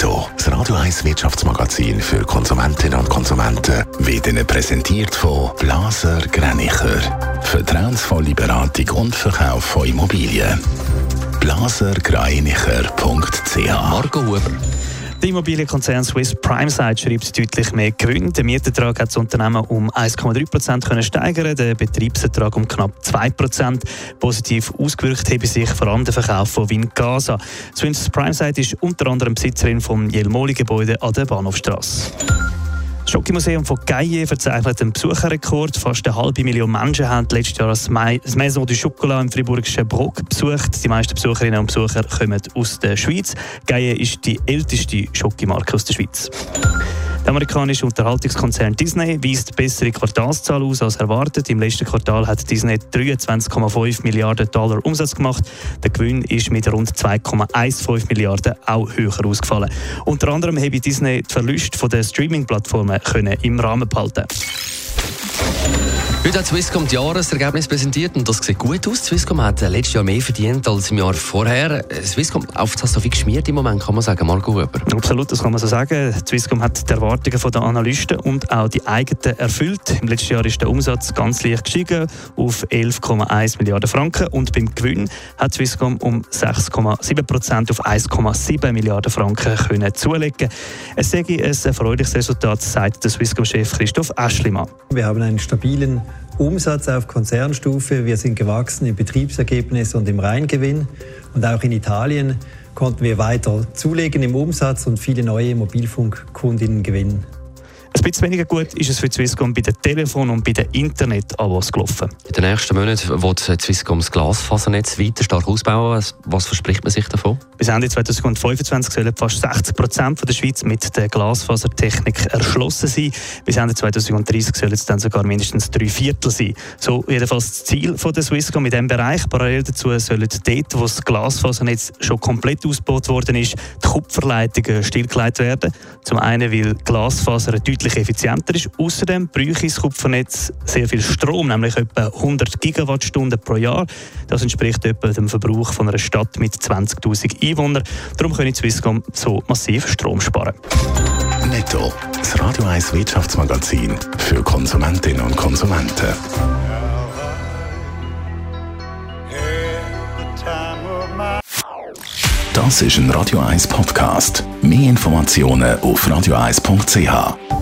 Netto, das Radio 1 Wirtschaftsmagazin für Konsumentinnen und Konsumenten, wird Ihnen präsentiert von Blaser Greinicher. Vertrauensvolle Beratung und Verkauf von Immobilien. blasergreinicher.ch Marco Huber. Der Immobilienkonzern Swiss Primeside schreibt deutlich mehr Gewinn. Der Mietertrag hat das Unternehmen um 1,3 Prozent steigern, der Betriebsertrag um knapp 2 Prozent. Positiv ausgewirkt habe sich vor allem der Verkauf von Wingasa. Swiss Primeside ist unter anderem Besitzerin vom Jelmoli-Gebäude an der Bahnhofstrasse. Das Schokimuseum von Gaillet verzeichnet einen Besucherrekord. Fast eine halbe Million Menschen haben letztes Jahr das Maison du Chocolat im friburgischen Bruck besucht. Die meisten Besucherinnen und Besucher kommen aus der Schweiz. Gaillet ist die älteste Schokimarke aus der Schweiz. Der amerikanische Unterhaltungskonzern Disney weist bessere Quartalszahlen aus als erwartet. Im letzten Quartal hat Disney 23,5 Milliarden Dollar Umsatz gemacht. Der Gewinn ist mit rund 2,15 Milliarden auch höher ausgefallen. Unter anderem habe Disney die Verluste der Streaming-Plattformen im Rahmen behalten. Heute hat Swisscom die Jahresergebnis präsentiert und das sieht gut aus. Swisscom hat letztes Jahr mehr verdient als im Jahr vorher. Swisscom auf das so viel geschmiert im Moment, kann man sagen, Marco Huber. Absolut, das kann man so sagen. Swisscom hat die Erwartungen der Analysten und auch die eigenen erfüllt. Im letzten Jahr ist der Umsatz ganz leicht gestiegen auf 11,1 Milliarden Franken und beim Gewinn hat Swisscom um 6,7 Prozent auf 1,7 Milliarden Franken können zulegen. Es sei ein erfreuliches Resultat, sagt der Swisscom-Chef Christoph Aschlimann. Wir haben einen stabilen Umsatz auf Konzernstufe. Wir sind gewachsen im Betriebsergebnis und im Reingewinn. Und auch in Italien konnten wir weiter zulegen im Umsatz und viele neue Mobilfunkkundinnen gewinnen. Ein bisschen weniger gut ist es für Swisscom bei den Telefon- und bei den Internet-Abos gelaufen. In den nächsten Monaten wird Swisscom das Glasfasernetz weiter stark ausbauen. Was verspricht man sich davon? Bis Ende 2025 sollen fast 60 Prozent der Schweiz mit der Glasfasertechnik erschlossen sein. Bis Ende 2030 sollen es dann sogar mindestens drei Viertel sein. So jedenfalls das Ziel von der Swisscom in diesem Bereich. Parallel dazu sollen dort, wo das Glasfasernetz schon komplett ausgebaut worden ist, die Kupferleitungen stillgelegt werden. Zum einen, weil Glasfaser deutlich deutlich effizienter ist. Außerdem bräuchte das Kupfernetz sehr viel Strom, nämlich etwa 100 Gigawattstunden pro Jahr. Das entspricht etwa dem Verbrauch von einer Stadt mit 20.000 Einwohnern. Darum können Swisscom so massiv Strom sparen. Netto, das Radio 1 Wirtschaftsmagazin für Konsumentinnen und Konsumenten. Das ist ein Radio 1 Podcast. Mehr Informationen auf radio1.ch.